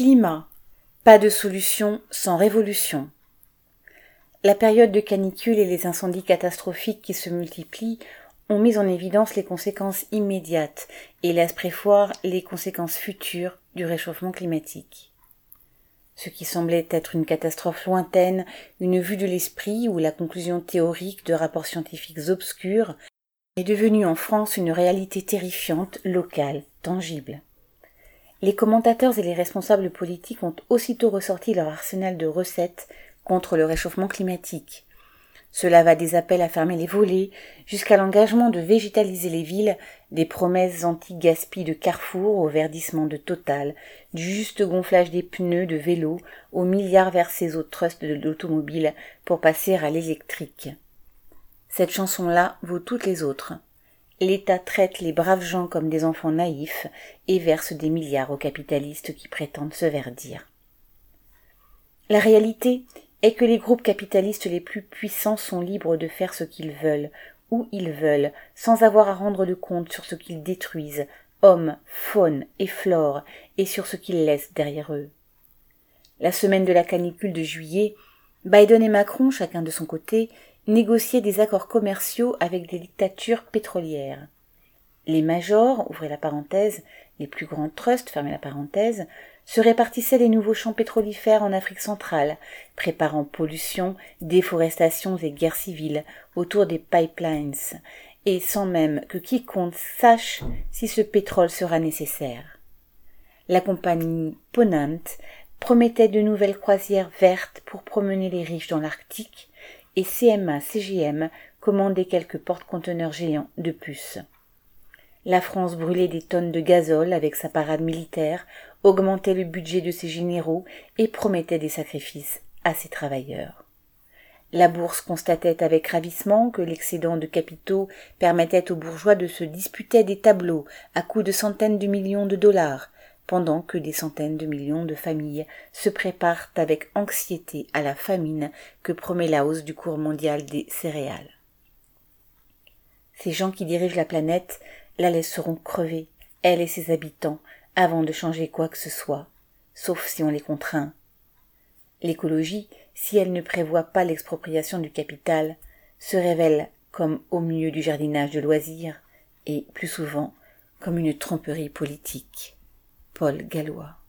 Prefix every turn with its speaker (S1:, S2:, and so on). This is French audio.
S1: Climat. Pas de solution sans révolution. La période de canicule et les incendies catastrophiques qui se multiplient ont mis en évidence les conséquences immédiates et laissent prévoir les conséquences futures du réchauffement climatique. Ce qui semblait être une catastrophe lointaine, une vue de l'esprit ou la conclusion théorique de rapports scientifiques obscurs est devenu en France une réalité terrifiante, locale, tangible. Les commentateurs et les responsables politiques ont aussitôt ressorti leur arsenal de recettes contre le réchauffement climatique. Cela va des appels à fermer les volets jusqu'à l'engagement de végétaliser les villes, des promesses anti-gaspi de Carrefour au verdissement de Total, du juste gonflage des pneus de vélo aux milliards versés au trust de l'automobile pour passer à l'électrique. Cette chanson-là vaut toutes les autres. L'État traite les braves gens comme des enfants naïfs et verse des milliards aux capitalistes qui prétendent se verdir. La réalité est que les groupes capitalistes les plus puissants sont libres de faire ce qu'ils veulent, où ils veulent, sans avoir à rendre de compte sur ce qu'ils détruisent, hommes, faune et flore, et sur ce qu'ils laissent derrière eux. La semaine de la canicule de juillet, Biden et Macron, chacun de son côté, négocier des accords commerciaux avec des dictatures pétrolières. Les majors, ouvrez la parenthèse, les plus grands trusts, fermez la parenthèse, se répartissaient les nouveaux champs pétrolifères en Afrique centrale, préparant pollution, déforestation et guerres civiles autour des pipelines, et sans même que quiconque sache si ce pétrole sera nécessaire. La compagnie Ponant promettait de nouvelles croisières vertes pour promener les riches dans l'Arctique, et CMA-CGM commandait quelques porte-conteneurs géants de puces. La France brûlait des tonnes de gazole avec sa parade militaire, augmentait le budget de ses généraux et promettait des sacrifices à ses travailleurs. La bourse constatait avec ravissement que l'excédent de capitaux permettait aux bourgeois de se disputer des tableaux à coups de centaines de millions de dollars, pendant que des centaines de millions de familles se préparent avec anxiété à la famine que promet la hausse du cours mondial des céréales. Ces gens qui dirigent la planète la laisseront crever, elle et ses habitants, avant de changer quoi que ce soit, sauf si on les contraint. L'écologie, si elle ne prévoit pas l'expropriation du capital, se révèle comme au milieu du jardinage de loisirs, et plus souvent comme une tromperie politique. Paul Gallois.